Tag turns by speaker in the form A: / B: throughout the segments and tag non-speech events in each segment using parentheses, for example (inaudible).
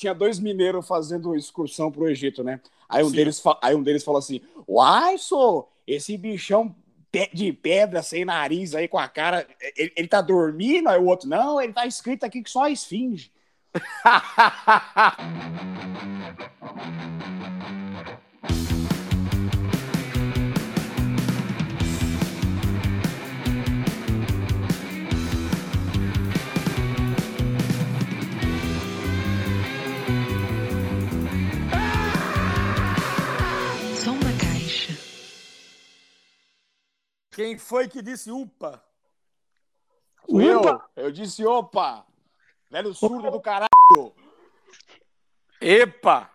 A: tinha dois mineiros fazendo excursão pro Egito, né? Aí um, deles, aí um deles falou assim: Uai, sou, esse bichão de pedra sem nariz aí com a cara, ele, ele tá dormindo? Aí o outro, não, ele tá escrito aqui que só a esfinge. (laughs)
B: Quem foi que disse upa?
A: Fui upa? Eu, eu disse opa. Velho surdo do caralho.
B: Epa!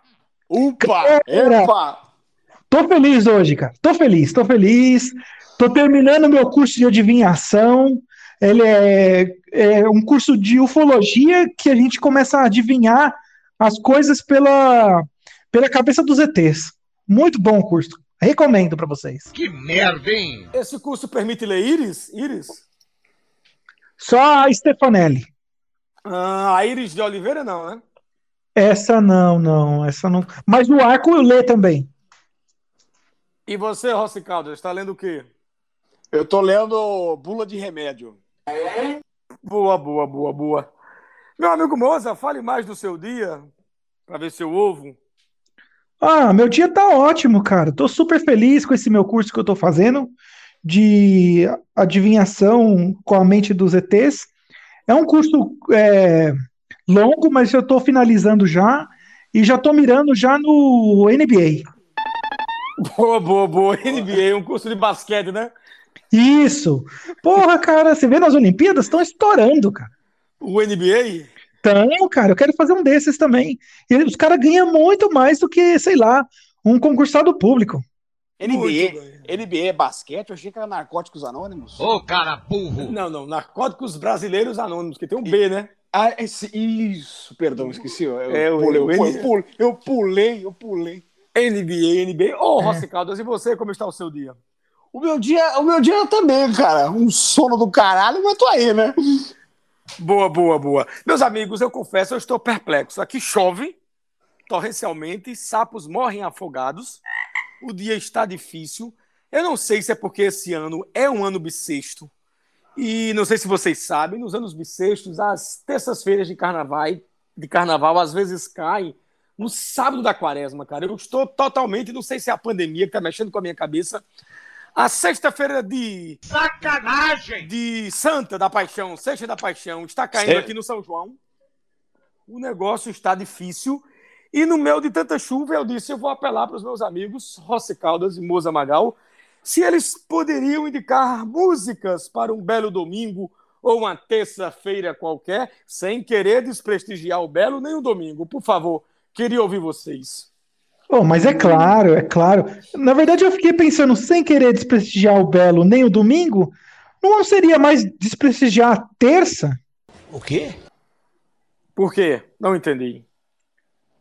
A: Upa! Epa!
C: Tô feliz hoje, cara. Tô feliz, tô feliz. Tô terminando meu curso de adivinhação. Ele é, é um curso de ufologia que a gente começa a adivinhar as coisas pela, pela cabeça dos ETs. Muito bom o curso. Recomendo para vocês.
B: Que merda, hein? Esse curso permite ler Iris? Iris?
C: Só a Stefanelli.
B: Ah, a Iris de Oliveira não, né?
C: Essa não, não, essa não. Mas o arco eu lê também.
B: E você, Rossi Caldas, está lendo o quê?
A: Eu tô lendo Bula de Remédio.
B: Boa, boa, boa, boa. Meu amigo Moza, fale mais do seu dia, para ver se eu ouvo.
C: Ah, meu dia tá ótimo, cara. Tô super feliz com esse meu curso que eu tô fazendo de adivinhação com a mente dos ETs. É um curso é, longo, mas eu tô finalizando já e já tô mirando já no NBA.
B: Boa, boa, boa. (laughs) NBA, um curso de basquete, né?
C: Isso. Porra, cara, você vê nas Olimpíadas, estão estourando, cara.
B: O NBA?
C: Então, cara, eu quero fazer um desses também. E os caras ganham muito mais do que, sei lá, um concursado público.
A: NBA, NBA basquete? Eu achei que era Narcóticos Anônimos.
B: Ô, oh, cara burro! Não, não, Narcóticos Brasileiros Anônimos, que tem um B, né?
A: Ah, esse, isso, perdão, esqueci. Eu, é, eu, pulei, eu, eu, pulei, eu pulei, eu pulei.
B: NBA, NBA. Ô, oh, Rossi Caldas, e você, como está o seu dia?
A: O meu dia, o meu dia também, cara. Um sono do caralho, mas tô aí, né?
B: Boa, boa, boa. Meus amigos, eu confesso, eu estou perplexo. Aqui chove torrencialmente, sapos morrem afogados, o dia está difícil. Eu não sei se é porque esse ano é um ano bissexto. E não sei se vocês sabem, nos anos bissextos, as terças-feiras de carnaval, de carnaval às vezes caem no sábado da quaresma, cara. Eu estou totalmente, não sei se é a pandemia que está mexendo com a minha cabeça, a sexta-feira de.
A: Sacanagem!
B: De Santa da Paixão, Sexta da Paixão, está caindo aqui no São João. O negócio está difícil. E no meio de tanta chuva, eu disse: eu vou apelar para os meus amigos Rossi Caldas e Moza Magal se eles poderiam indicar músicas para um belo domingo ou uma terça-feira qualquer, sem querer desprestigiar o belo nem o domingo. Por favor, queria ouvir vocês.
C: Oh, mas é claro, é claro. Na verdade, eu fiquei pensando, sem querer desprestigiar o Belo nem o domingo, não seria mais desprestigiar a terça?
B: O quê? Por quê? Não entendi.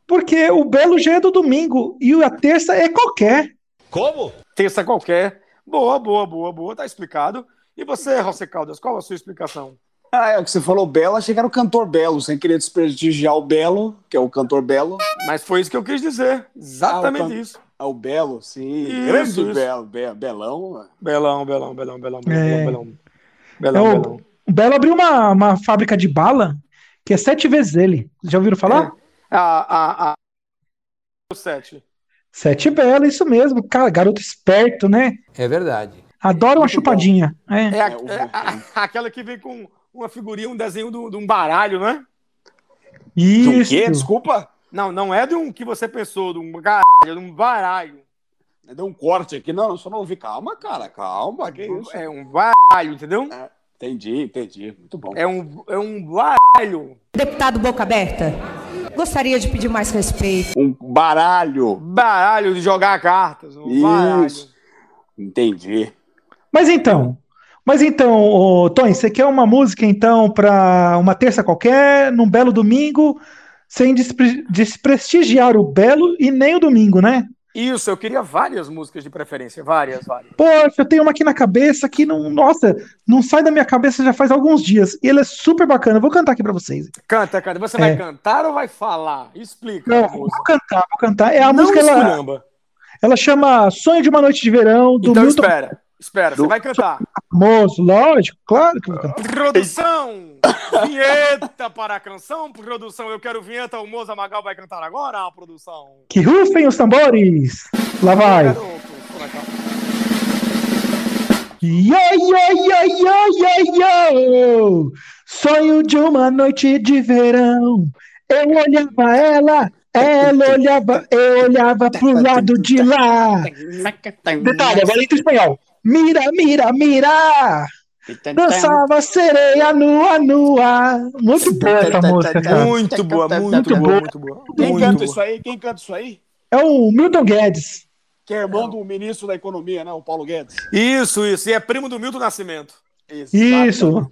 C: Porque o Belo já é do domingo e a terça é qualquer.
B: Como? Terça qualquer. Boa, boa, boa, boa, tá explicado. E você, José Caldas, qual a sua explicação?
A: Ah, é o que você falou Belo, achei que era o cantor Belo, sem querer desprestigiar o Belo, que é o cantor Belo.
B: Mas foi isso que eu quis dizer. Exatamente ah, can... isso.
A: Ah, o Belo, sim. Isso, Grande isso. Belo, Be Belão.
B: Belão, Belão, Belão, Belão, Belão, é... Belão. Belão,
C: é o... Belão. O Belo abriu uma, uma fábrica de bala que é sete vezes ele. Já ouviram falar?
B: É. A, a, a... Sete.
C: Sete Belo, isso mesmo. Cara, garoto esperto, né?
B: É verdade.
C: Adora uma chupadinha. É.
B: É, a, é a, aquela que vem com uma figurinha, um desenho de um baralho, né?
C: Isso. De um
A: quê? Desculpa?
B: Não, não é de um que você pensou, de um baralho, é de um baralho.
A: É de um corte aqui. Não, só não ouvi. Calma, cara, calma. Que isso?
B: É um baralho, entendeu? É,
A: entendi, entendi. Muito bom.
B: É um, é um baralho.
D: Deputado Boca Aberta, gostaria de pedir mais respeito.
A: Um baralho.
B: Baralho de jogar cartas. Um
A: isso.
B: baralho.
A: Entendi.
C: Mas então, mas então, Tony, você quer uma música então para uma terça qualquer, num belo domingo, sem despre desprestigiar o belo e nem o domingo, né?
B: Isso, eu queria várias músicas de preferência, várias, várias.
C: Poxa, eu tenho uma aqui na cabeça que não, nossa, não sai da minha cabeça já faz alguns dias. E ele é super bacana. Eu vou cantar aqui pra vocês.
B: Canta, canta. Você
C: É.
B: vai cantar ou vai falar? Explica.
C: Não, vou cantar, vou cantar. É a
B: Não
C: música, ela,
B: esculhamba.
C: ela chama Sonho de uma Noite de Verão, do
B: Então
C: Milton
B: espera, espera. Você vai cantar.
C: Famoso, lógico, claro que vou cantar.
B: Produção! Vinheta para a canção. Produção, eu quero vinheta. O Moza Magal vai cantar agora, produção.
C: Que rufem os tambores! Lá vai! Yo, yo, yo, yo, yo, yo! Sonho de uma noite de verão. Eu olhava ela, ela olhava, eu olhava pro lado de lá. Detalhe, agora entra em espanhol. Mira, mira, mira! Dançava sereia nua, nua. Muito boa essa música, cara.
B: Muito boa, muito,
C: Muito
B: boa,
C: boa.
B: muito boa.
A: Quem
B: Muito
A: canta
B: boa.
A: isso aí? Quem canta isso aí?
C: É o Milton Guedes.
A: Que é irmão do ministro da Economia, né? O Paulo Guedes.
B: Isso, isso. E é primo do Milton Nascimento.
C: Isso.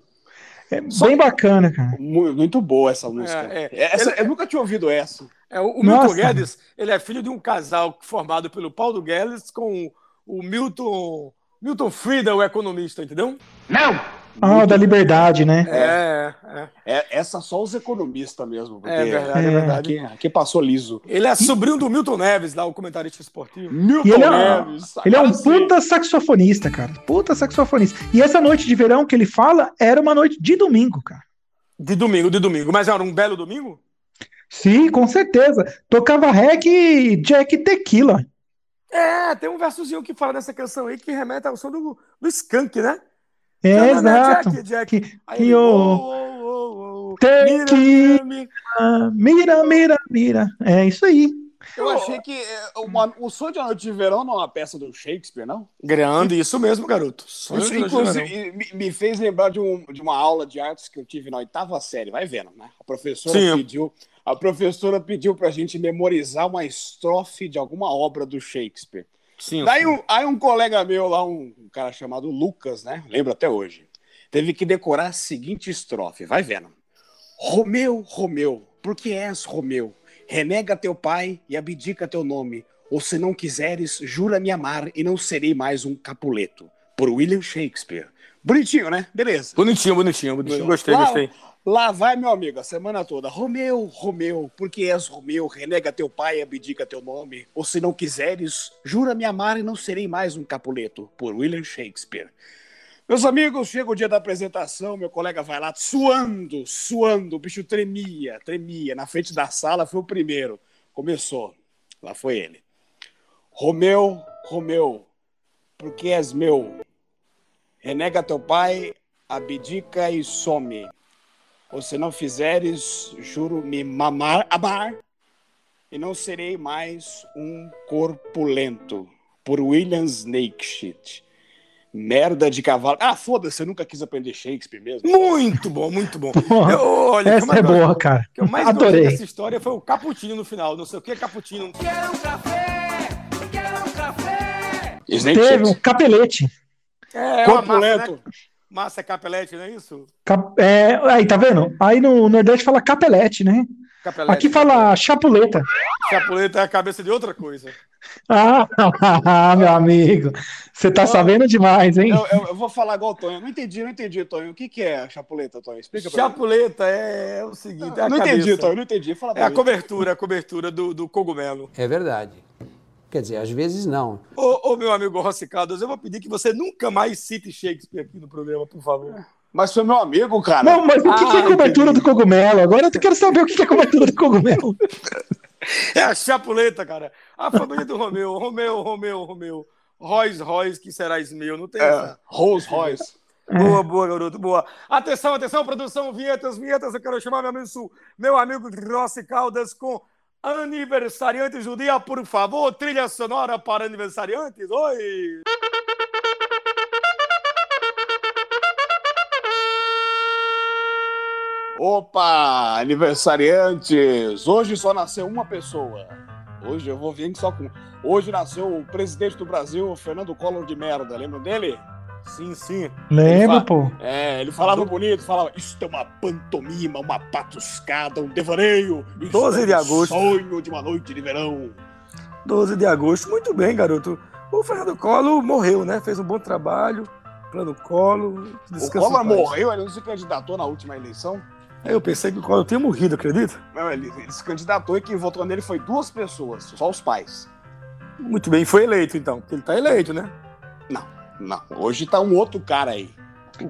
C: É bem bacana, cara.
A: Mu- Muito boa essa música.
B: É,
A: Essa- eu nunca tinha ouvido essa.
B: É, o o Milton
C: Nossa.
B: Guedes, ele é filho de um casal formado pelo Paulo Guedes com o Milton, Milton Frieda, o economista, entendeu?
C: Ah, da liberdade, né?
B: É, é.
A: É, essa só os economistas mesmo. Porque
B: É verdade, é
C: É.
B: verdade.
A: Aqui, aqui passou liso.
B: Ele é sobrinho do Milton Neves, lá, o comentarista esportivo.
A: Milton
C: E ele é,
A: Neves.
C: ele é um puta saxofonista, cara. Puta saxofonista. E essa noite de verão que ele fala era uma noite de domingo, cara.
B: De domingo, de domingo. Mas era um belo domingo?
C: Sim, com certeza. Tocava rec e Jack Tequila.
B: É, tem um versozinho que fala dessa canção aí que remete ao som do, do Skank, né?
C: É,
B: não,
C: exato.
B: Jack, Jack.
C: Que,
B: Aí
C: que
B: ele, oh, oh, oh, oh.
C: Tem
B: Mira,
C: que-
B: mira, mira.
C: Mira. É isso aí.
A: Eu achei que é, uma- o Sonho de uma Noite de Verão não é uma peça do Shakespeare, não?
B: Grande, isso mesmo, garoto. Sonho
A: Isso, inclusive, me, me fez lembrar de, um- de uma aula de artes que eu tive na oitava série. Vai vendo, né? A professora
B: Sim.
A: pediu, a professora pediu pra gente memorizar uma estrofe de alguma obra do Shakespeare.
B: Sim,
A: Daí um, aí um colega meu lá, um, um cara chamado Lucas, né? Lembro até hoje. Teve que decorar a seguinte estrofe. Vai vendo. Romeu, Romeu, por que és Romeu? Renega teu pai e abdica teu nome. Ou se não quiseres, jura me amar e não serei mais um capuleto. Por William Shakespeare. Bonitinho, né? Beleza.
B: Bonitinho, bonitinho, bonitinho. Gostei,
A: Lá-
B: gostei.
A: Lá vai, meu amigo, a semana toda. Romeu, Romeu, porque és Romeu, renega teu pai abdica teu nome. Ou se não quiseres, jura me amar e não serei mais um capuleto. Por William Shakespeare. Meus amigos, chega o dia da apresentação, meu colega vai lá suando, suando, o bicho tremia, tremia. Na frente da sala foi o primeiro. Começou. Lá foi ele. Romeu, Romeu, porque és meu. Renega teu pai, abdica e some. Ou se não fizeres, juro me mamar, amar, e não serei mais um corpulento. Por William Snakeshit. Merda de cavalo. Ah, foda-se, eu nunca quis aprender Shakespeare mesmo.
B: Muito bom, muito bom. (laughs)
C: Porra,
B: Eu- olha, o que eu
C: Essa
B: mais
C: é
B: gosto-
C: boa, cara.
B: O que eu mais gostei
C: Adorei.
B: dessa história foi o Caputinho no final. Não sei o que é Caputinho.
C: Teve um capelete.
B: É, uma
A: Corpulento.
B: massa, né? Massa capelete, não é isso?
C: Cap- é, aí, tá vendo? Aí no Nordeste fala capelete, né?
B: Capelete.
C: Aqui fala chapuleta.
B: Capuleta é a cabeça de outra coisa. (laughs)
C: Ah, (laughs) meu amigo. Você tá sabendo demais, hein?
A: Eu, eu- eu vou falar igual o Tonho. Não entendi, não entendi, Tonho. O que, que é a chapuleta, Tonho? Explica pra mim.
B: Chapuleta é o seguinte, é a
A: Não
B: cabeça.
A: entendi, Tonho, não entendi. Fala
B: É a cobertura, a cobertura do, do cogumelo.
E: É verdade. Quer dizer, às vezes não.
B: Ô, ô, meu amigo Rossi Caldas, eu vou pedir que você nunca mais cite Shakespeare aqui no programa, por favor.
A: Mas foi meu amigo, cara.
C: Não, mas o que, que é
B: Ah,
C: cobertura
B: entendi.
C: do cogumelo? Agora eu quero saber o que é cobertura do cogumelo. (laughs)
B: É a chapuleta, cara. A família do Romeu. Romeu, Romeu, Romeu. Royce, Royce, que serás meu. Não tem
A: É. Rolls Royce.
B: Boa, boa, garoto, boa. Atenção, atenção, produção, vinhetas, vinhetas. Eu quero chamar meu amigo, meu amigo Rossi Caldas com aniversariantes do dia, por favor. Trilha sonora para aniversariantes. Oi!
A: Opa, aniversariantes! Hoje só nasceu uma pessoa. Hoje eu vou vir só com. Hoje nasceu o presidente do Brasil, Fernando Collor de merda. Lembram dele?
B: Sim, sim.
C: Lembra,
A: Ele
C: pô?
A: É, ele falava bonito, falava: Isso é uma pantomima, uma patuscada, um devaneio. Isso
B: 12
A: é
B: de
A: um
B: agosto.
A: Sonho de uma noite de verão.
B: 12 de agosto. Muito bem, garoto. O Fernando Collor morreu, né? Fez um bom trabalho. Plano Collor.
A: O
B: paz.
A: morreu, ele não se candidatou na última eleição.
B: Eu pensei que o Collor tinha morrido, acredita?
A: Não, ele, ele se candidatou e quem votou nele foi duas pessoas, só os pais.
B: Muito bem, foi eleito então. Porque ele tá eleito, né?
A: Não, hoje tá um outro cara aí.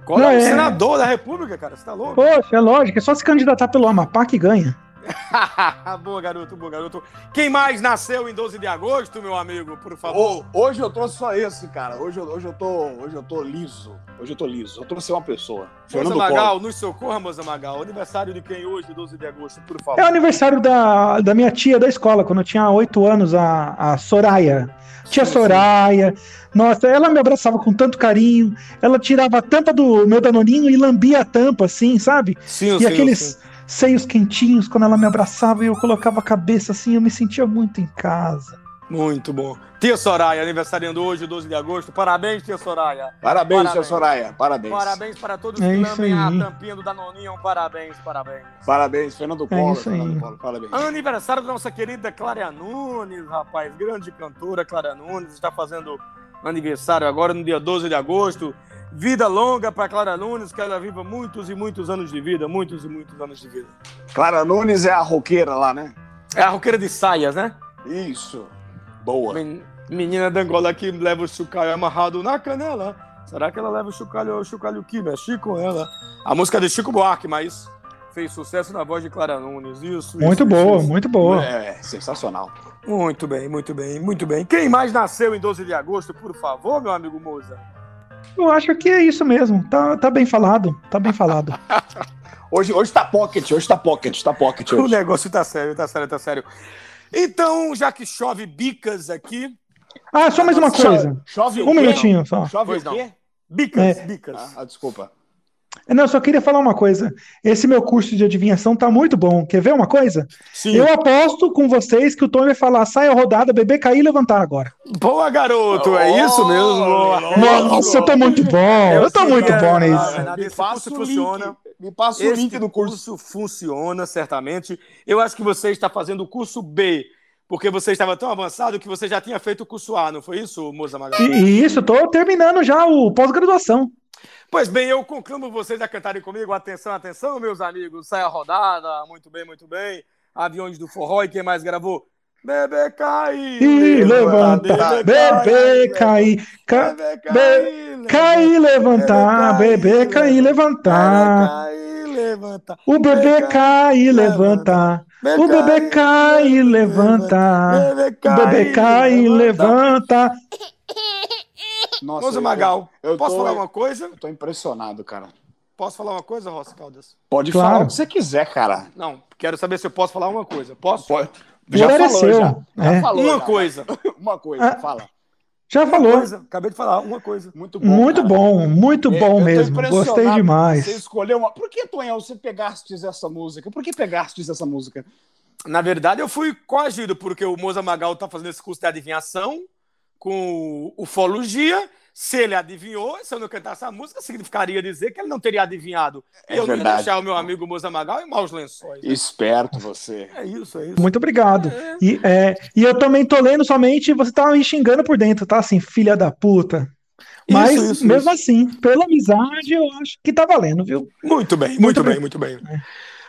C: Não,
B: é o
C: é.
B: senador da República, cara. Você tá louco?
C: Poxa, é lógico, é só se candidatar pelo Amapá que ganha. (laughs)
B: boa, garoto, boa, garoto. Quem mais nasceu em 12 de agosto, meu amigo, por favor?
A: Ô, hoje eu trouxe só esse, cara. Hoje, eu- hoje, eu tô, hoje eu tô liso. Hoje eu tô liso. Eu trouxe uma pessoa.
B: Moza Magal, nos socorra, Moza Magal. Aniversário de quem hoje, 12 de agosto, por
C: É o
B: favor?
C: aniversário da, da minha tia da escola, quando eu tinha oito anos, a, a Soraya. Tia
B: Sim, sim.
C: Soraya. Nossa, ela me abraçava com tanto carinho. Ela tirava a tampa do meu danoninho e lambia a tampa, assim, sabe?
B: Sim,
C: e aqueles seios quentinhos, quando ela me abraçava e eu colocava a cabeça assim, eu me sentia muito em casa.
B: Muito bom. Tia Soraya, aniversariando hoje, 12 de agosto. Parabéns, tia Soraya.
A: Parabéns,
B: Parabéns.
A: tia Soraya. Parabéns.
B: Parabéns para todos
C: É
B: que lambem a tampinha do Danoninho. Parabéns, parabéns.
A: Parabéns, Fernando Collor.
C: isso aí.
A: Fernando Collor. Parabéns.
B: Aniversário da nossa querida Clara Nunes, rapaz. Grande cantora Clara Nunes. Está fazendo aniversário agora no dia 12 de agosto. Vida longa para Clara Nunes, que ela viva muitos e muitos anos de vida. Muitos e muitos anos de vida.
A: Clara Nunes é a roqueira lá, né?
B: É a roqueira de saias, né?
A: Isso. Boa.
B: Men- Menina da Angola que leva o chocalho amarrado na canela. Será que ela leva o chocalho, o chocalho que mexe com ela? A música de Chico Buarque, mas fez sucesso na voz de Clara Nunes. Isso,
C: Muito
B: isso,
C: boa,
B: isso.
C: muito boa.
A: É, sensacional.
B: Muito bem, muito bem, muito bem. Quem mais nasceu em 12 de agosto, por favor, meu amigo Moza?
C: Eu acho que é isso mesmo. Tá, tá bem falado. Tá bem falado. (laughs)
A: Hoje, hoje tá pocket, hoje tá pocket, tá pocket
B: O
A: hoje.
B: negócio tá sério, tá sério, tá sério. Então, já que chove bicas aqui.
C: Ah, só mais uma coisa.
A: Chove o
C: Um
A: quê?
C: minutinho só.
A: Chove
B: Pois
A: o
B: não.
A: quê?
B: Bicas,
C: É.
B: bicas.
A: Ah, ah, desculpa.
C: Não, eu só queria falar uma coisa. Esse meu curso de adivinhação tá muito bom. Quer ver uma coisa?
B: Sim.
C: Eu aposto com vocês que o Tom vai falar: sai a rodada, bebê cair e levantar agora.
B: Boa, garoto, é isso mesmo.
A: Oh,
C: Nossa, eu tô muito bom. Eu tô
B: sei
C: muito
B: que é,
C: bom nisso.
A: Me passa
B: curso
A: o
B: funciona.
A: link. Me passa o
B: Esse
A: link do curso.
B: funciona, certamente. Eu acho que você está fazendo o curso B, porque você estava tão avançado que você já tinha feito o curso A, não foi isso, Moza Magal?
C: E, e isso, eu tô terminando já o pós-graduação.
B: Pois bem, eu conclamo vocês a cantarem comigo. Atenção, atenção, meus amigos. Sai a rodada. Muito bem, muito bem. Aviões do Forró e quem mais gravou? Bebê cai.
C: E levanta, bebê cair, ca-
B: Bebê
C: be- cair, levantar, bebê cair, levantar. O bebê cai e levanta. O bebê cai e levanta. O bebê cai e levanta.
A: Nossa,
B: Moza
A: eu
B: Magal,
A: eu
B: posso
A: tô-
B: falar uma coisa?
A: Eu tô impressionado, cara.
B: Posso falar uma coisa, Rossi Caldas?
A: Pode
C: Claro.
A: falar o que você quiser, cara.
B: Não, quero saber se eu posso falar uma coisa. Posso?
A: Pode.
C: Horário é seu.
A: já. Já
C: É.
A: falou,
B: Uma
A: já.
B: coisa. (laughs)
A: Uma coisa,
C: Ah.
A: fala.
C: Já
B: Uma
C: falou.
B: coisa. Acabei de falar uma coisa.
A: Muito bom.
C: Muito
A: cara.
C: bom, muito
A: É,
C: bom mesmo. Gostei demais.
A: Você escolheu uma. Por que, Tonhão, você pegastes essa música? Por que pegastes essa música?
B: Na verdade, eu fui coagido, porque o Moza Magal tá fazendo esse curso de adivinhação com ufologia. Se ele adivinhou, se eu não cantasse a música, significaria dizer que ele não teria adivinhado.
A: É
B: eu não ia
A: verdade.
B: deixar o meu amigo Moza Magal em maus lençóis.
A: Esperto você.
B: É isso, é isso.
C: Muito obrigado. E, é, e eu também tô lendo somente, você tá me xingando por dentro, tá? Assim, filha da puta. Mas,
B: Isso, isso,
C: mesmo
B: isso.
C: assim, pela amizade, eu acho que tá valendo, viu?
B: Muito bem, muito,
C: Muito
B: bem,
C: bem.
B: muito bem.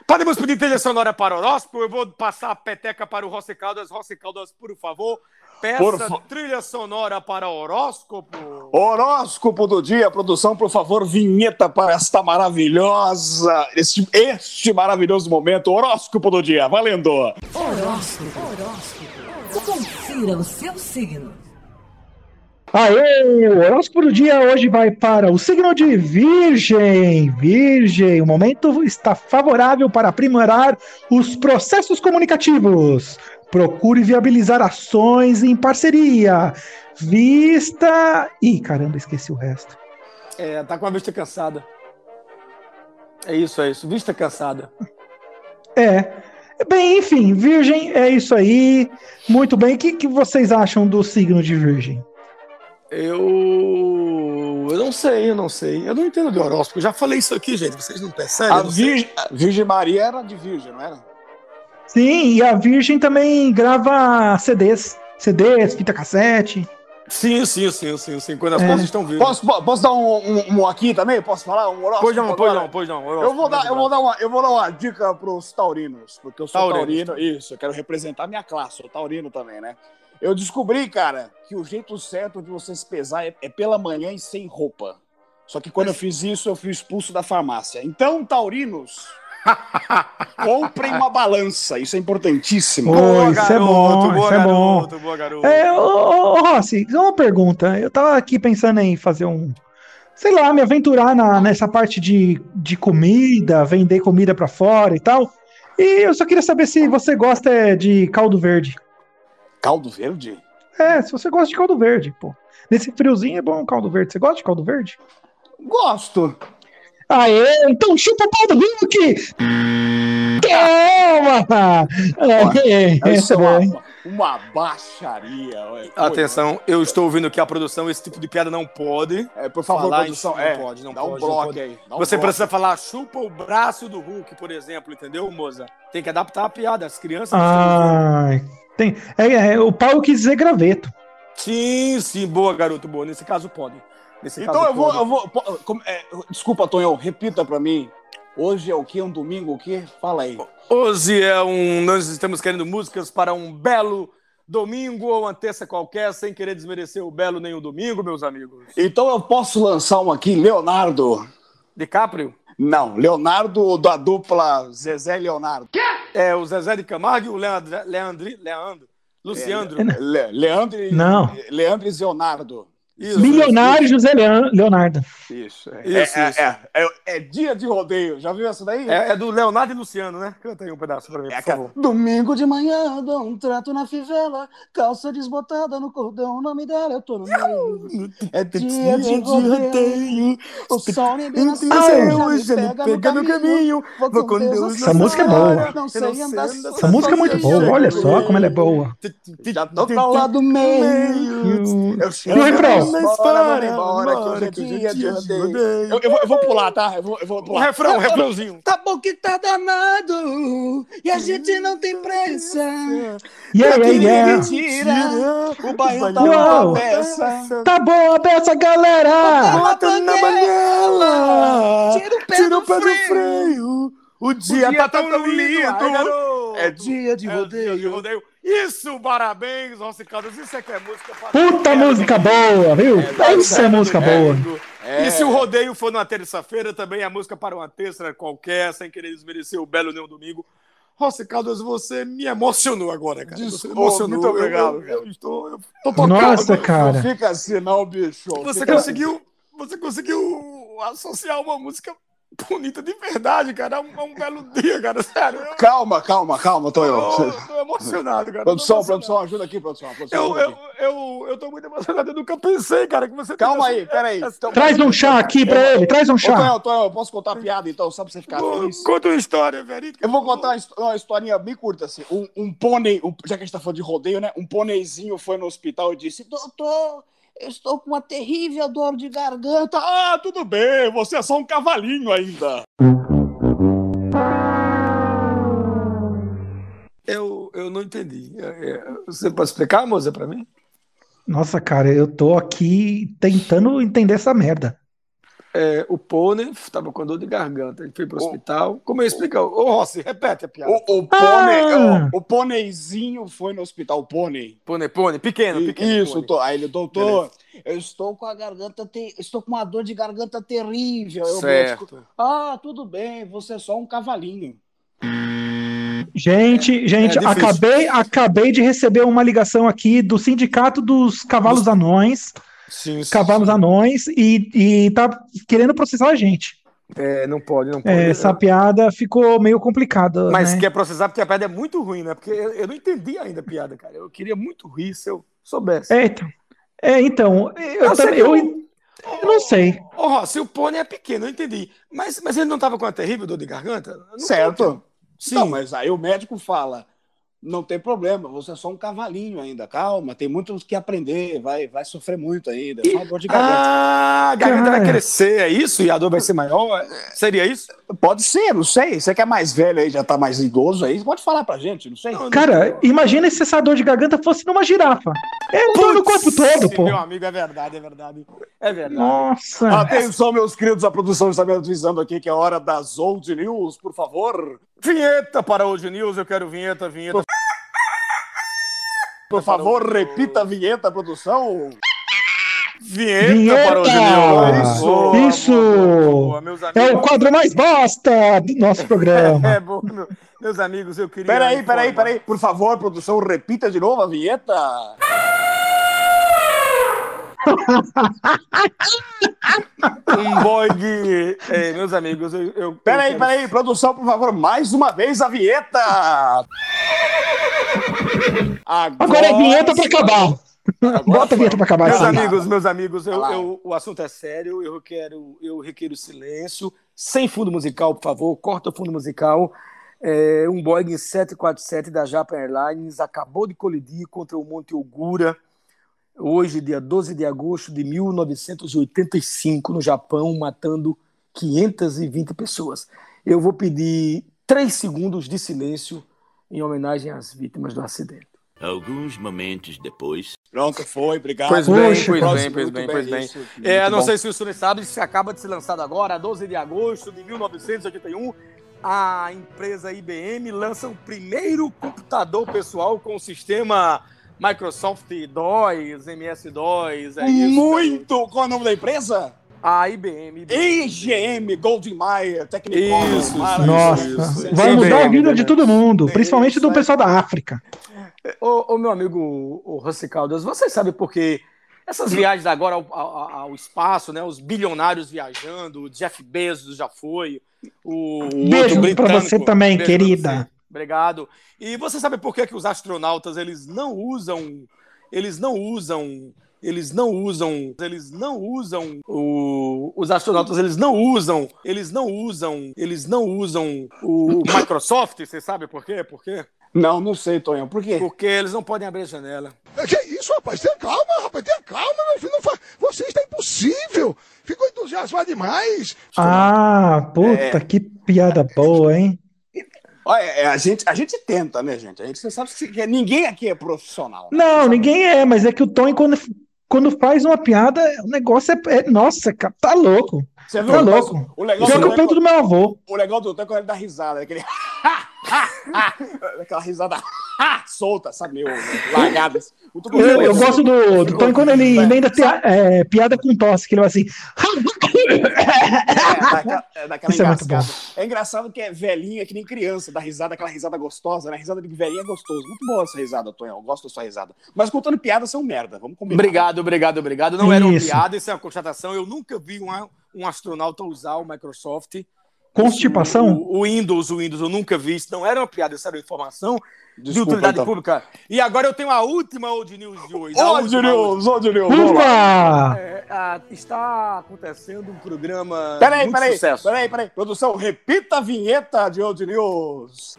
B: Podemos pedir trilha sonora para o horóscopo? Eu vou passar a peteca para o Rossi Caldas. Rossi Caldas, por favor, peça
A: Por
B: trilha sonora para horóscopo.
A: Horóscopo do dia, produção, por favor, vinheta para esta maravilhosa, este, este maravilhoso momento. Horóscopo do dia, valendo!
F: Horóscopo. Horóscopo. Confira o seu signo.
C: Aê! O horóscopo do dia hoje vai para o signo de Virgem. Virgem, o momento está favorável para aprimorar os processos comunicativos. Procure viabilizar ações em parceria. Vista. Ih, caramba, esqueci o resto.
B: É, tá com a vista cansada. É isso, é isso. Vista cansada.
C: É. Bem, enfim, Virgem, é isso aí. Muito bem. O que, que vocês acham do signo de Virgem?
B: Eu. Eu não sei, eu não sei. Eu não entendo de horóscopo. Eu já falei isso aqui, gente. Vocês não percebem?
A: A. Virgem, a Virgem Maria era de Virgem, não era?
C: Sim, e a Virgem também grava CDs. CDs, fita cassete.
B: Sim, sim, sim, sim, sim. Quando as
C: É.
B: coisas estão vivas.
A: Posso, posso dar um, um- um aqui também? Posso falar? Um horóscopo
B: Pois não, pois não, pois não.
A: Eu vou, dar, eu, vou dar uma, eu vou dar uma dica pros taurinos, porque eu sou
B: Taurinos.
A: taurino, isso, eu quero representar minha classe, sou taurino também, né? Eu descobri, cara, que o jeito certo de você se pesar é, é pela manhã e sem roupa. Só que quando eu fiz isso, eu fui expulso da farmácia. Então, taurinos, (laughs) comprem uma balança, isso é importantíssimo.
C: Ô, isso é bom,
B: boa
C: isso é bom.
B: garoto, boa garoto.
C: É, ô, ô, ô, Rossi, só uma pergunta. Eu tava aqui pensando em fazer um. Sei lá, me aventurar na, nessa parte de, de comida, vender comida pra fora e tal. E eu só queria saber se você gosta é, de caldo verde.
A: Caldo verde?
C: É, se você gosta de caldo verde, pô. Nesse friozinho é bom caldo verde. Você gosta de caldo verde?
A: Gosto.
C: Aê, então chupa o pau do Hulk! Toma! É,
A: Isso
C: essa
A: é
C: é
A: uma, uma baixaria. ué.
B: Atenção, eu estou ouvindo aqui a produção, esse tipo de piada não pode.
A: É, por favor,
B: Falar
A: produção,
B: isso, não
A: é,
B: pode, não
A: dá um
B: pode, não
A: bloco
B: pode.
A: aí. dá um
B: Você
A: bloco.
B: precisa falar chupa o braço do Hulk, por exemplo, entendeu, moça? Tem que adaptar a piada, as crianças
C: Ai, tem, é, é, o pau quis dizer graveto.
B: Sim, sim, boa, garoto, boa. Nesse caso pode. Nesse
A: Então
B: caso
A: eu vou, eu vou. é, desculpa, Tonhão, repita pra mim. Hoje é o quê? Um domingo o quê? Fala aí.
B: Hoje é um. Nós estamos querendo músicas para um belo domingo ou uma terça qualquer, sem querer desmerecer o belo nem o domingo, meus amigos.
A: Então eu posso lançar um aqui, Leonardo.
B: DiCaprio?
A: Não, Leonardo da dupla Zezé e Leonardo.
B: É o Zezé de Camargo e o Leandro. Leandro. Leandro. Luciandro.
A: Le- Leandro e
C: Não.
A: Leandro e Leonardo.
B: Isso,
C: Milionário José Leon- Leonardo.
A: Isso, é.
B: Isso,
A: é,
B: isso.
A: É, é, é dia de rodeio. Já viu essa daí?
B: É, é do Leonardo e Luciano, né? Canta aí um pedaço pra mim,
A: É
B: por
A: aquela-
B: favor.
A: Domingo de manhã, dou um trato na fivela, calça desbotada no cordão, o nome dela eu tô no meio. É dia de rodeio, o sol nem bem nasceu,
C: Ah,
B: hoje
A: me
B: ele
A: pega
B: pega
A: no caminho,
B: caminho,
A: vou com Deus
C: Essa música é boa.
A: Não sei andar só,
C: Essa música é muito boa, olha só como ela é boa.
A: Já tô pra lá do meio. Eu chego,
C: O refrão?
A: vamos embora, que hoje é dia de rodeio. Eu, eu vou, eu vou pular, tá? Eu vou, eu vou
B: O
A: pular.
B: refrão, o refrãozinho.
A: Tá bom que tá danado e a gente não tem pressa.
C: Yeah, yeah, yeah.
A: tira, o baião tá
C: Uau.
A: uma peça.
C: Tá bom a peça, galera!
B: Bota na banguela.
A: Tira o pé
B: Tira
A: do
B: o pé do
A: freio.
B: freio. O dia,
A: dia
B: tá
A: tá
B: tão
A: tão
B: lindo.
A: lindo.
B: Ai, garoto.
A: É dia de
B: É dia de
A: rodeio.
B: Rodeio. Isso, parabéns, Rossi Caldas. Isso é que é música para
C: Puta música boa, viu? Isso é música boa.
A: É.
B: E se o rodeio for numa terça-feira, também é música para uma terça qualquer, sem querer desmerecer o belo nem o domingo. Rossi Caldas, você me emocionou agora, cara.
A: Desculpa,
B: emocionou.
A: muito obrigado,
B: Eu, eu, eu estou, eu tô tocado.
C: Nossa,
A: Não
C: cara.
A: fica assim, não, bicho.
B: Você conseguiu, você conseguiu associar uma música bonita de verdade, cara. É um, é um belo dia, cara. Sério. Eu,
A: Calma, calma, calma, Tonho.
B: eu tô emocionado, cara.
A: Produção,
B: emocionado.
A: produção, ajuda aqui, produção. produção
B: Eu,
A: ajuda
B: eu,
A: aqui.
B: eu, eu tô muito emocionado. Eu nunca pensei, cara, que você
A: Calma
B: tivesse
A: aí, peraí. Então,
C: Traz um chá aqui pra ele, traz um
A: Ô,
C: chá.
A: Tonho, Tonho, eu posso contar a piada então, só pra você ficar
B: Pô,
A: feliz?
B: Conta uma história, verídica.
A: Eu vou contar uma historinha bem curta, assim. Um, um pônei, um- já que a gente tá falando de rodeio, né? Um pôneizinho foi no hospital e disse: Doutor, eu estou com uma terrível dor de garganta. Ah, tudo bem, você é só um cavalinho ainda.
B: Eu, eu não entendi. É, é, Você pode explicar, moça, pra mim?
C: Nossa, cara, eu tô aqui tentando entender essa merda.
B: É, o pônei estava com dor de garganta. Ele foi pro
A: O-
B: hospital. Como eu explico? Ô, Rossi, repete a piada.
A: O, o pônei,
C: Ah!
A: o, o pôneizinho foi no hospital, o pônei.
B: Pônei, pônei, pequeno,
A: E-
B: pequeno.
A: Isso,
B: pônei.
A: tô- aí ele, doutor, eu estou com a garganta, te- estou com uma dor de garganta terrível. Aí o médico,
B: Certo.
A: ah, tudo bem, você é só um cavalinho.
C: Gente, gente,
B: é
C: acabei, acabei de receber uma ligação aqui do Sindicato dos Cavalos Anões,
B: Sim, sim.
C: Cavalos Anões, e, e tá querendo processar a gente.
B: É, não pode, não pode.
C: É, essa piada ficou meio complicada.
B: Mas
C: né?
B: quer processar porque a piada é muito ruim, né? Porque eu, eu não entendi ainda a piada, cara. Eu queria muito rir se eu soubesse.
C: É, então, é, então eu,
B: Eu sei
C: também- eu,
B: o-
C: eu não sei.
B: Ô, Rossi, o pônei é pequeno, eu entendi. Mas, mas ele não tava com uma terrível dor de garganta? Eu não
A: Certo?
B: Sim.
A: Não, mas aí o médico fala: Não tem problema, você é só um cavalinho ainda. Calma, tem muito que aprender, vai, vai sofrer muito ainda. É Só dor de garganta.
B: Ah, a garganta vai crescer, é isso? E a dor vai ser maior? Seria isso?
A: Pode ser, não sei. Você que é mais velho aí, já tá mais idoso aí, pode falar pra gente, não sei.
C: Cara, imagina se essa dor de garganta fosse numa girafa. É dor no corpo todo, pô.
B: Meu amigo, é verdade, é verdade. É verdade.
C: Nossa.
A: Atenção, meus queridos, a produção está me avisando aqui que é hora das Old News, por favor.
B: Vinheta para hoje News, eu quero vinheta, vinheta.
A: Por favor, repita a vinheta, produção.
B: Vinheta,
C: Vinheta!
B: para.
A: Isso!
B: Boa,
C: Isso!
B: boa, boa,
C: É o quadro mais bosta do nosso programa. (laughs)
B: É, boa, meu- meus amigos, eu queria.
A: Peraí, peraí,
B: informar-
A: peraí. Por favor, produção, repita de novo a vinheta.
B: Um Boeing. É, meus amigos, eu. eu
A: Peraí,
B: eu quero-
A: peraí, produção, por favor, mais uma vez a vinheta.
C: Agora é vinheta pra acabar. Bota a vinheta pra acabar.
B: Meus
C: aí.
B: amigos, meus amigos, eu, eu- o assunto é sério, eu quero, eu requeiro silêncio, sem fundo musical, por favor, corta o fundo musical. É, um Boeing 747 da Japan Airlines acabou de colidir contra o Monte Ogura, hoje, dia 12 de agosto de 1985, no Japão, matando 520 pessoas. Eu vou pedir três segundos de silêncio em homenagem às vítimas do acidente.
G: Alguns momentos depois.
A: Pronto, foi, obrigado.
B: Pois bem,
C: Poxa,
B: pois bem, pois
A: Muito
B: bem, pois bem.
A: isso,
B: É, não
A: bom.
B: sei se o senhor sabe, se acaba de ser lançado agora, 12 de agosto de 1981, a empresa IBM lança o primeiro computador pessoal com o sistema Microsoft DOS, MS-DOS, é isso.
A: Muito! Qual é o nome da empresa?
B: A IBM. IBM.
A: IGM Golden Mayer Technicolor.
B: Isso,
C: Nossa,
A: Maravilhoso.
C: vai
B: Sim,
C: mudar a vida
B: bem,
C: de todo mundo, principalmente do
A: Isso,
C: pessoal da África.
B: Ô, ô, meu amigo o Rossi Caldas, você sabe por que essas viagens agora ao, ao- ao espaço, né? Os bilionários viajando, o Jeff Bezos já foi, o, o
C: Beijo
B: britânico-
C: você também,
B: Beijo
C: querida.
B: você. Obrigado. E você sabe por que, que os astronautas eles não usam, eles não usam, eles não usam, eles não usam o, os astronautas eles não usam, eles não usam, eles não usam o Microsoft. Você sabe por quê? Por quê?
A: Não, não sei, Tonhão. Por quê?
B: Porque eles não podem abrir a janela.
H: Que isso, rapaz? Tenha calma, rapaz. Tenha calma, meu filho. Não fa... Você está impossível. Ficou entusiasmado demais.
C: Ah, puta, que piada boa, hein?
A: Olha, é, a, gente, a gente tenta, né, gente? A gente você sabe que ninguém aqui é profissional. né?
C: Não, ninguém é, mas é que o Tony, quando, quando faz uma piada, o negócio é. é- nossa, cara, tá louco.
A: Você viu?
C: Tá
A: o
C: louco.
A: negócio- O legal,
C: que
A: do
C: eu peito do meu avô.
A: o legal do Tonho é ele dá risada. Aquele... (laughs) Aquela risada (laughs) solta, sabe? Meio largada. Muito bom.
C: Eu, eu gosto do, do Tony quando ele emenda tea- é, piada com tosse, que ele vai assim.
A: É, daquela, é daquela
C: Isso é muito
A: engasgada. É engraçado que é velhinho, é que nem criança, dá risada, aquela risada gostosa, né? Risada de velhinho é gostoso. Muito boa essa risada, Tonhão. Eu gosto da sua risada. Mas contando piada, são merda. Vamos combinar.
B: Obrigado, obrigado, obrigado. Não era uma piada, isso é uma constatação. Eu nunca vi um, um astronauta usar o Microsoft.
C: Constipação?
B: O, o Windows, o Windows, eu nunca vi. Isso não era uma piada, isso era uma informação de
A: Desculpa,
B: utilidade
A: então.
B: pública. E agora eu tenho a última Old News de hoje. Última,
A: News, ô, News.
C: Ufa!
B: É, está acontecendo um programa
A: Peraí,
B: muito
A: peraí,
B: sucesso.
A: peraí, peraí. Produção, repita a vinheta de Old News.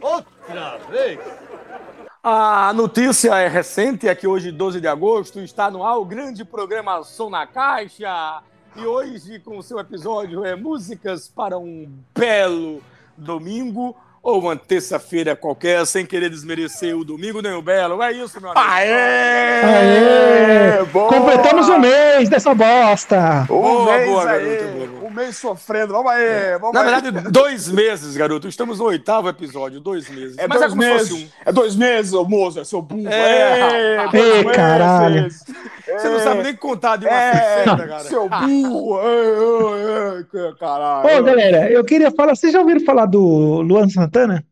B: A notícia é recente, é que hoje, 12 de agosto, está no ar o grande programa Som na Caixa. E hoje, com o seu episódio, é Músicas para um Belo Domingo, ou uma terça-feira qualquer, sem querer desmerecer o domingo nem o belo. É isso, meu amigo.
A: Aê!
C: Aê!
A: Boa!
C: Completamos o mês dessa bosta!
A: Um
B: Boa,
A: mês
B: boa,
A: aí,
B: garoto, boa, boa.
A: Mês sofrendo. Vamos aí, vamos
B: Na
A: aí.
B: verdade, dois meses, garoto. Estamos no oitavo episódio, dois meses.
A: É
B: Mas
A: dois
B: é como se
A: meses.
B: fosse um.
A: É dois meses, ô Moza, seu burro.
B: É.
A: É, dois meses.
C: caralho.
B: Você não sabe nem contar de uma
A: É,
B: 60, cara.
A: seu burro. É, é, é, caralho.
C: Ô, galera, eu queria falar. Vocês já ouviram falar do Luan Santana?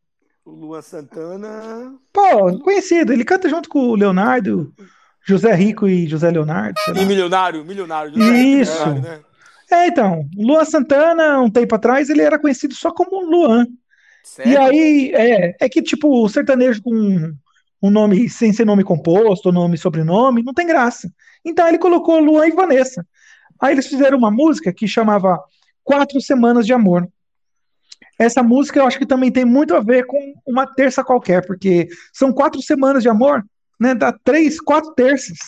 B: O Luan Santana.
C: Pô, conhecido. Ele canta junto com o Leonardo, José Rico e José Leonardo.
B: E milionário, milionário.
C: Isso.
B: Milionário, né?
C: É, então, Luan Santana, um tempo atrás, ele era conhecido só como Luan. E
B: Sério?
C: aí, é, é que tipo, o sertanejo com um nome sem ser nome composto, nome e sobrenome, não tem graça. Então ele colocou Luan e Vanessa. Aí eles fizeram uma música que chamava Quatro Semanas de Amor. essa música eu acho que também tem muito a ver com uma terça qualquer, porque são quatro semanas de amor, né? Dá três, quatro terças.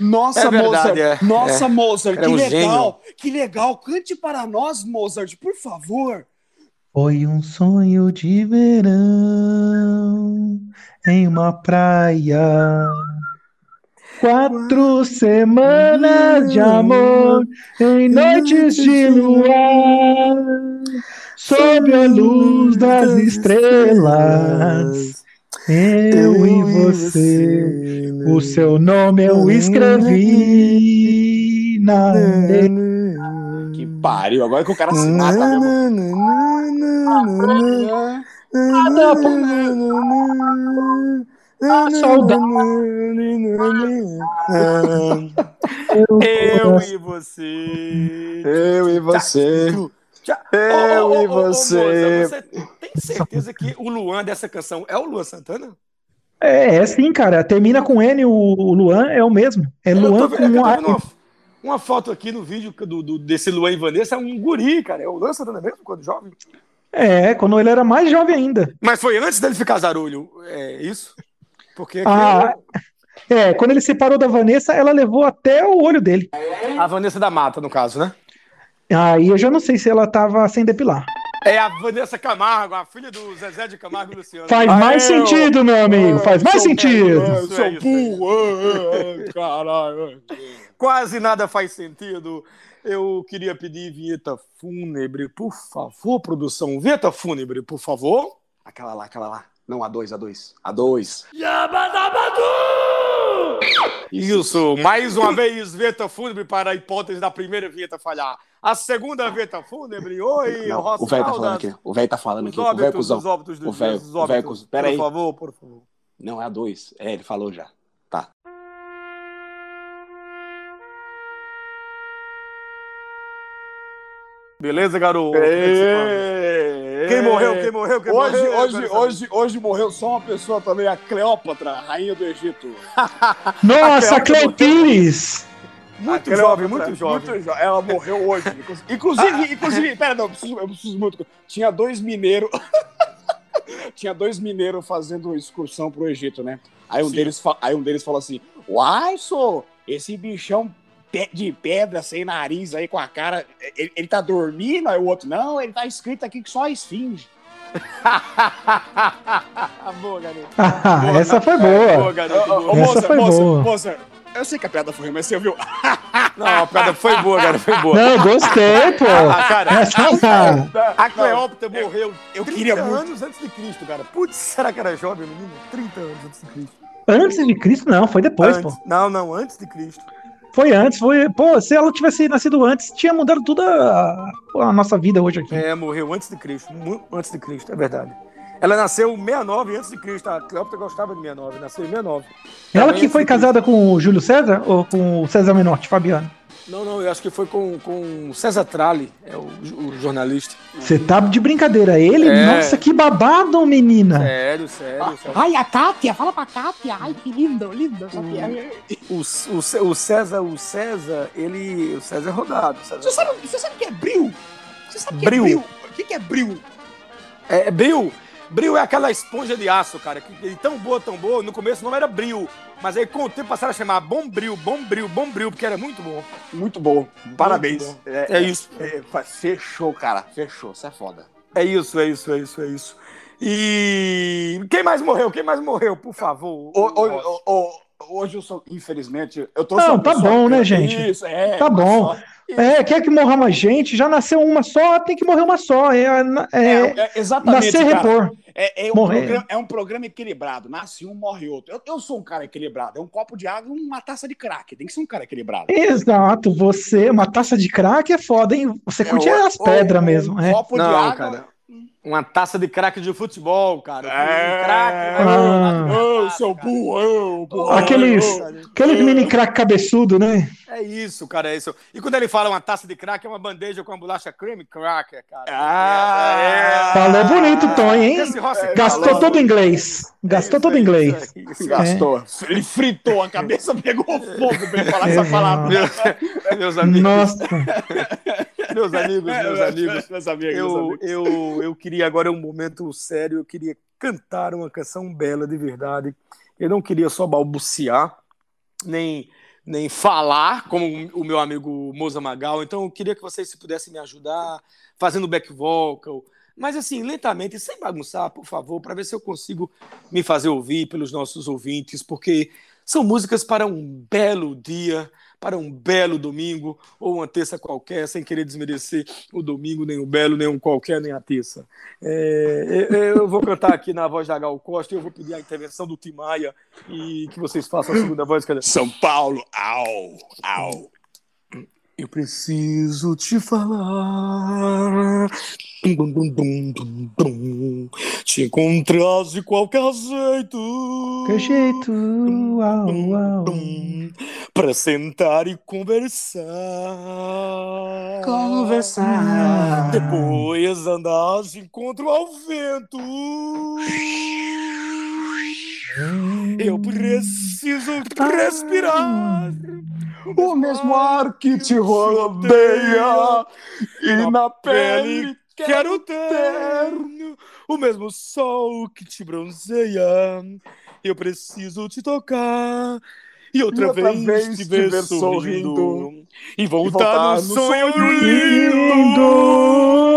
A: Nossa,
B: É verdade,
A: Mozart.
B: é.
A: Nossa,
B: É.
A: Mozart, que
B: um
A: legal. Que legal. Cante para nós, Mozart, por favor.
C: Foi um sonho de verão em uma praia. Quatro semanas de amor em noites de luar, sob a luz das estrelas. Eu e você, o seu nome eu escrevi na.
A: Que pariu. Agora que o cara se mata mesmo.
C: Nada. Ah, saudade.
B: Eu e você.
A: Eu e você. Eu e você.
B: Tem certeza que o Luan dessa canção é o Luan Santana?
C: É, é sim, cara. Termina com N, o, o Luan é o mesmo. É
B: Eu
C: Luan
B: vendo- é
C: com A.
B: vendo uma, uma foto aqui no vídeo do, do- desse Luan e Vanessa, é um guri, cara. É o Luan Santana mesmo, quando jovem.
C: É, quando ele era mais jovem ainda.
B: Mas foi antes dele ficar zarulho, é isso? Porque
C: Ah, (laughs) é, quando ele separou da Vanessa, ela levou até o olho dele.
B: a Vanessa da Mata, no caso, né?
C: Aí eu já não sei se ela tava sem depilar.
B: É a Vanessa Camargo, a filha do Zezé de Camargo e Luciano.
C: Faz mais sentido, meu amigo. Faz mais sentido.
B: é,
A: burro. ah, ah, Caralho.
B: Quase nada faz sentido. Eu queria pedir vinheta fúnebre, por favor, produção. Vinheta fúnebre, por favor.
A: Aquela lá, aquela lá. Não, a dois, a dois. A dois.
B: Isso, mais uma vez, vinheta fúnebre para a hipótese da primeira vinheta falhar. A segunda vinheta fúnebre, oi,
A: Não, o velho tá falando aqui. O velho tá falando aqui. O velho
B: óbitos, óbitos dos
A: O velho,
B: os
A: o velho
B: óbitos.
A: Pera
B: por
A: aí.
B: favor, por favor.
A: Não, é a dois. É, ele falou já. Tá.
B: Beleza, garoto? Como Quem morreu, quem morreu, quem
A: hoje,
B: morreu?
A: Hoje, hoje, hoje morreu só uma pessoa também, a Cleópatra, rainha do Egito. (laughs)
C: Nossa,
B: A Cleópatra
C: Cleo Pires!
B: Muito jovem, muito jovem.
A: Muito jo- Ela morreu hoje. (laughs) Inclusive, inclusive, pera, não, eu preciso, eu preciso muito. Tinha dois mineiros. (laughs) Tinha dois mineiros fazendo excursão pro Egito, né? Aí um,
B: Sim.
A: deles, aí um deles falou assim: Uai, sou esse bichão pe- de pedra sem nariz aí com a cara. Ele, ele tá dormindo? Aí o outro, não, ele tá escrito aqui que só a esfinge. (laughs)
B: boa, garoto.
C: Ah, essa foi
B: Boa,
C: boa.
B: garoto.
A: Ô,
B: boa.
C: Essa
A: moça,
C: foi
A: moça,
C: boa.
A: moça, eu sei que a piada foi ruim, mas você ouviu? (laughs)
B: Não, a piada foi boa, cara, foi boa.
C: Não, gostei, pô.
B: Ah, cara,
C: Essa-
B: a Cleópatra morreu
A: eu
B: 30
A: queria muito.
B: anos antes de Cristo, cara. Putz, será que era jovem, menino? 30 anos antes de Cristo.
C: Antes de Cristo, não, foi depois,
B: Antes.
C: pô.
B: Não, não, antes de Cristo.
C: Foi antes, foi. Pô, se ela tivesse nascido antes, tinha mudado toda a, a nossa vida hoje aqui.
B: É, morreu antes de Cristo, antes de Cristo, é verdade. Ela nasceu em 69 antes de Cristo. A Cleópatra gostava de 69, nasceu em 69.
C: Ela
B: Também
C: que foi casada com o Júlio César ou com o César Menotti, Fabiano?
B: Não, não, eu acho que foi com, com César Tralli, é o, o jornalista.
C: Você tá de brincadeira. Ele?
B: É.
C: Nossa, que babado, menina.
B: Sério, sério. sério.
A: Ai, a Kátia, fala pra Kátia. Ai, que linda, linda essa piada.
B: O, o, Cé- o César, o César, ele. O César é rodado. o César-
A: Você sabe, você sabe o que é bril? Você sabe o que
B: Bril.
A: é bril? O que, que é bril?
B: É, é bril. Bril é aquela esponja de aço, cara. Que, que tão boa, tão boa. No começo não era bril. Mas aí com o tempo passaram a chamar bom bril, bom bril, bom bril, porque era muito bom.
A: Muito bom. Parabéns.
B: bom. É isso.
A: é, fa- fechou, cara. Fechou. Isso é foda.
B: É isso, é isso, é isso, é isso. E quem mais morreu? Quem mais morreu, por favor?
A: Ô, ô, ô, hoje eu sou, infelizmente, eu tô
C: Não, tá bom, né, gente?
A: Isso, é.
C: Tá bom. É, quer que morra mais gente? Já nasceu uma só, tem que morrer uma só. É, é,
A: É, é, exatamente,
C: nascer,
A: cara.
C: repor.
A: É, é um programa, é um programa equilibrado. Nasce um, morre outro. Eu, eu sou um cara equilibrado. É um copo de água e uma taça de crack. Tem que ser um cara equilibrado.
C: Exato, você, uma taça de crack é foda, hein? Você curte
A: É,
C: as
A: ou-
C: pedras mesmo.
A: Um
C: é.
A: copo de
B: Não,
A: água.
B: cara. Uma taça de crack de futebol, cara.
A: É.
B: Um crack.
C: Ah.
A: Ô, seu burro, burro.
C: Aqueles,
A: ô.
C: aqueles mini crack cabeçudo, né?
B: É É isso, cara, é isso. E quando ele fala uma taça de crack, é uma bandeja com uma bolacha creme cracker, cara.
A: Ah,
C: Falou bonito, Tonho, hein?
B: Esse Rossi
C: Gastou
B: falou.
C: todo inglês. Gastou todo o inglês.
B: Aí.
A: Gastou. Ele fritou, a cabeça pegou fogo pra ele falar essa palavra.
B: Meus, meus amigos,
C: Nossa.
B: meus amigos, meus amigos.
A: Meus amigos, meus
B: Eu,
A: amigos.
B: eu, eu queria agora um momento sério, eu queria cantar uma canção bela de verdade. Eu não queria só balbuciar, nem, nem falar, como o meu amigo Moza Magal. Então eu queria que vocês se pudessem me ajudar, fazendo back vocal. Mas assim, lentamente, sem bagunçar, por favor, para ver se eu consigo me fazer ouvir pelos nossos ouvintes, porque são músicas para um belo dia, para um belo domingo, ou uma terça qualquer, sem querer desmerecer o domingo, nem o belo, nem um qualquer, nem a terça. É, eu, eu vou cantar aqui na voz da Gal Costa e eu vou pedir a intervenção do Tim Maia e que vocês façam a segunda voz. Cadê?
A: São Paulo, au, au.
B: Eu preciso te falar. Dum, dum, dum, dum, dum. Te encontrar de qualquer jeito.
C: Que jeito. Uau, uau.
B: Pra sentar e conversar.
A: Conversar.
B: Depois andar de encontro ao vento. Eu preciso respirar.
A: O mesmo ar que te rodeia e na pele
B: quero ter o mesmo sol que te bronzeia. Eu preciso te tocar e outra,
A: E outra
B: vez,
A: vez
B: te ver, sorrindo,
A: sorrindo.
B: e voltar,
A: voltar
B: no
A: no
B: sonho,
A: sonho
B: lindo. Meus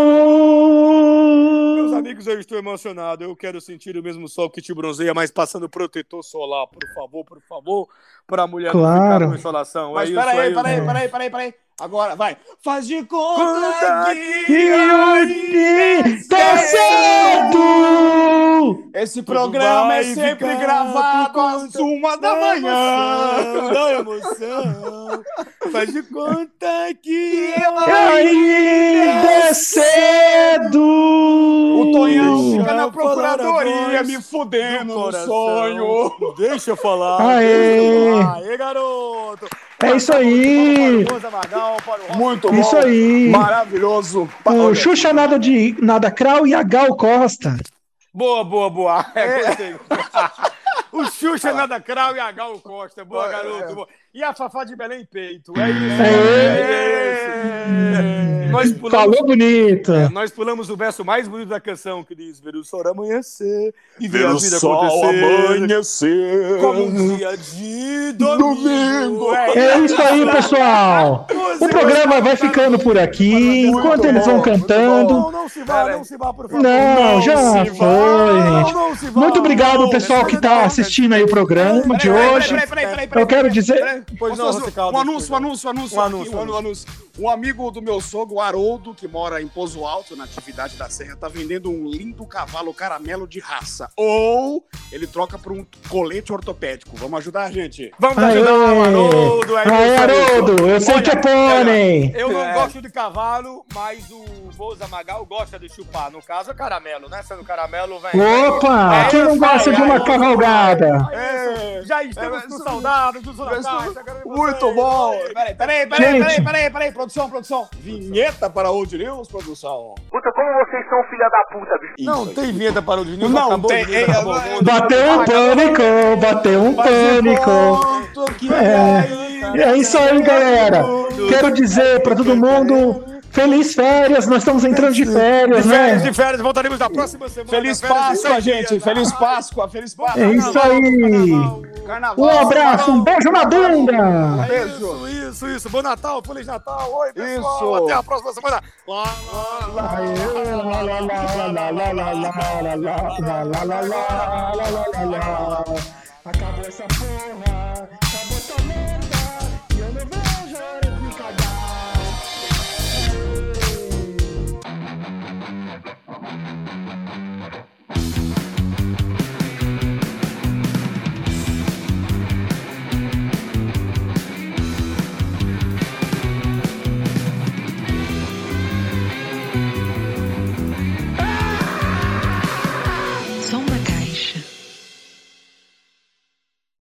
B: amigos, eu estou emocionado. Eu quero sentir o mesmo sol que te bronzeia, mas passando protetor solar, por favor, por favor, para a mulher não ficar
C: Claro.
B: com insolação.
A: Mas
B: é
A: peraí,
B: aí,
A: peraí, peraí, peraí, peraí. Agora, vai. Faz de conta
B: Conta
A: que
C: Que hoje tá certo!
A: esse programa é sempre gravado às uma da manhã.
B: Da emoção. Faz de conta que
C: Ainda é cedo!
A: O Tonhão fica na
B: eu
A: procuradoria me fudendo
B: do
A: no sonho.
B: Deixa eu falar.
C: Aê.
B: Eu. Aê, garoto.
C: É isso aí.
A: Muito bom.
C: Isso aí.
A: Maravilhoso.
C: O Xuxa nada de nada Krau e a Gal Costa.
B: Boa, boa, boa. (laughs) É, gostei. (laughs) o Xuxa Nada Crau e a Gal Costa. Boa,
A: É.
B: garoto. Boa. E a Fafá de Belém Peito. É isso.
C: Aê.
B: É isso. Nós pulamos,
C: Falou bonito.
B: é, nós pulamos o verso mais bonito da canção, que diz ver o sol amanhecer e ver,
A: Ver
B: a
A: o
B: vida
A: sol
B: acontecer.
A: amanhecer.
B: Como um dia de domingo.
A: Domingo.
C: É isso aí, pessoal. O programa vai ficando por aqui, enquanto eles vão cantando.
B: Não, não se vá, não se vá, por favor.
C: Não, já foi, gente.
B: não se vá.
C: Muito obrigado, pessoal que está assistindo aí o programa de hoje.
A: peraí, peraí, peraí, peraí,
C: Eu quero dizer.
A: um anúncio, um anúncio, um anúncio,
B: um anúncio.
A: Um amigo do meu sogro, o Haroldo, que mora em Pozo Alto, na atividade da Serra, tá vendendo um lindo cavalo caramelo de raça. Ou ele troca por um colete ortopédico. Vamos ajudar a gente.
B: Vamos
C: Aê!
B: ajudar o Haroldo. é
C: Aê. Haroldo, eu sei
B: Olha,
C: que é pônei.
B: Eu não
A: É.
B: gosto de cavalo, mas o Bolsa Magal gosta de chupar. No caso, é caramelo, né? Sendo caramelo, vem.
C: Opa,
B: É
C: quem não gosta de uma
B: é isso
C: cavalgada?
B: É, já estamos
A: É,
B: com saudades dos
A: Muito bom! Peraí, peraí, peraí, peraí, peraí, produção, produção. Vinheta para Old News, produção.
I: Puta, como vocês são filha da puta, bicho.
B: Não
A: Isso
B: tem vinheta para o Diniz.
A: Não
B: acabou
A: tem,
B: vinheta,
A: é,
B: acabou
A: é.
C: Bateu um pânico, bateu um pânico. É, é isso aí, galera. Quero dizer pra todo mundo, feliz férias. Nós estamos entrando de férias,
B: De férias,
C: né?
B: de férias, voltaremos na próxima semana.
A: Feliz Páscoa, gente. Feliz
B: tá?
A: Páscoa, feliz Páscoa.
C: É isso aí.
A: Carnaval.
C: Um abraço, um beijo na bunda.
B: Isso, isso, isso. Bom Natal, Feliz Natal. Oi, pessoal.
A: Isso.
B: Até a próxima semana. Lá, lá, lá.
C: Acabou essa porra,